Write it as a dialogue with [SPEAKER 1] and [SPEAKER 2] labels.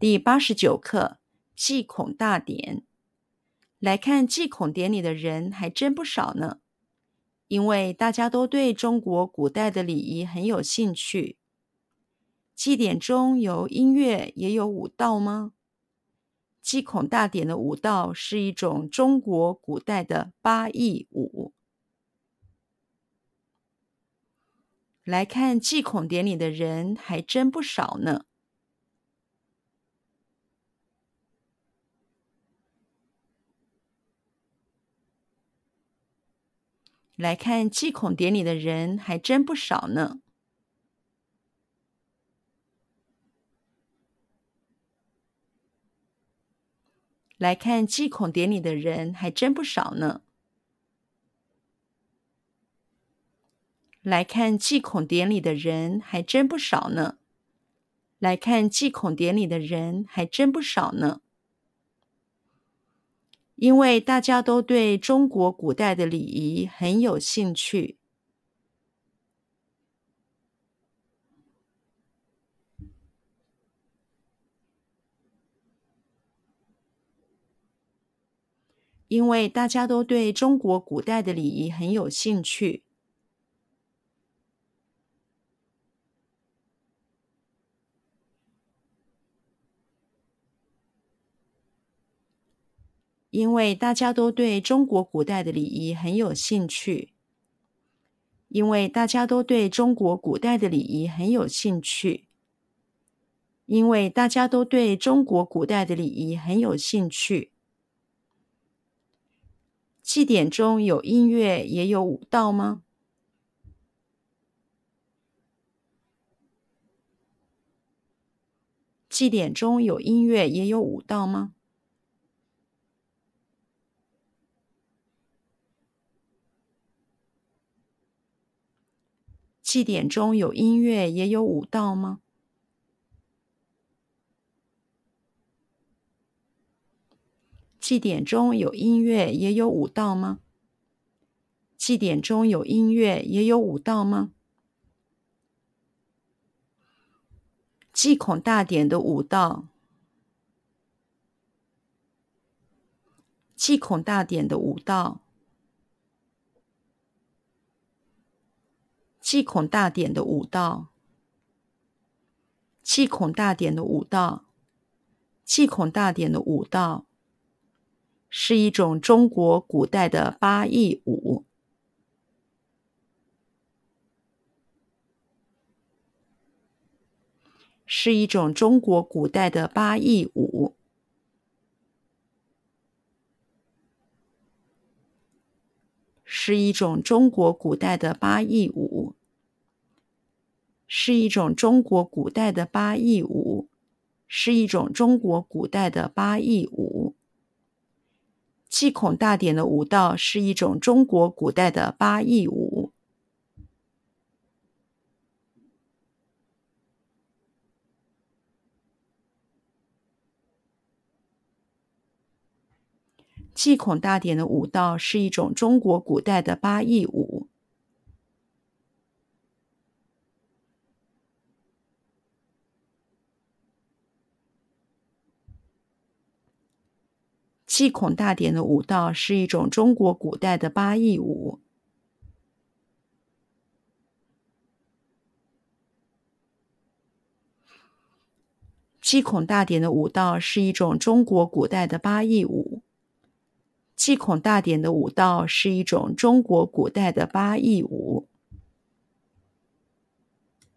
[SPEAKER 1] 第八十九课祭孔大典。来看祭孔典礼的人还真不少呢，因为大家都对中国古代的礼仪很有兴趣。祭典中有音乐，也有舞蹈吗？祭孔大典的舞蹈是一种中国古代的八佾舞。来看祭孔典礼的人还真不少呢。来看祭孔典礼的人还真不少呢。来看祭孔典礼的人还真不少呢。来看祭孔典礼的人还真不少呢。来看祭孔典礼的人还真不少呢。因为大家都对中国古代的礼仪很有兴趣。因为大家都对中国古代的礼仪很有兴趣。因为大家都对中国古代的礼仪很有兴趣。因为大家都对中国古代的礼仪很有兴趣。因为大家都对中国古代的礼仪很有兴趣。祭典中有音乐，也有舞蹈吗？祭典中有音乐，也有舞蹈吗？祭典中有音乐，也有舞蹈吗？祭典中有音乐，也有舞蹈吗？祭典中有音乐，也有舞蹈吗？祭孔大典的舞蹈，祭孔大典的舞蹈。祭孔大典的舞蹈，祭孔大典的舞蹈，祭孔大典的舞蹈，是一种中国古代的八佾舞，是一种中国古代的八佾舞。是一种中国古代的八佾舞，是一种中国古代的八佾舞，是一种中国古代的八佾舞。祭孔大典的舞蹈是一种中国古代的八佾舞。祭孔大典的舞蹈是一种中国古代的八佾舞。祭孔大典的舞蹈是一种中国古代的八佾舞。祭孔大典的舞蹈是一种中国古代的八佾舞。祭孔大典的舞蹈是一种中国古代的八佾舞。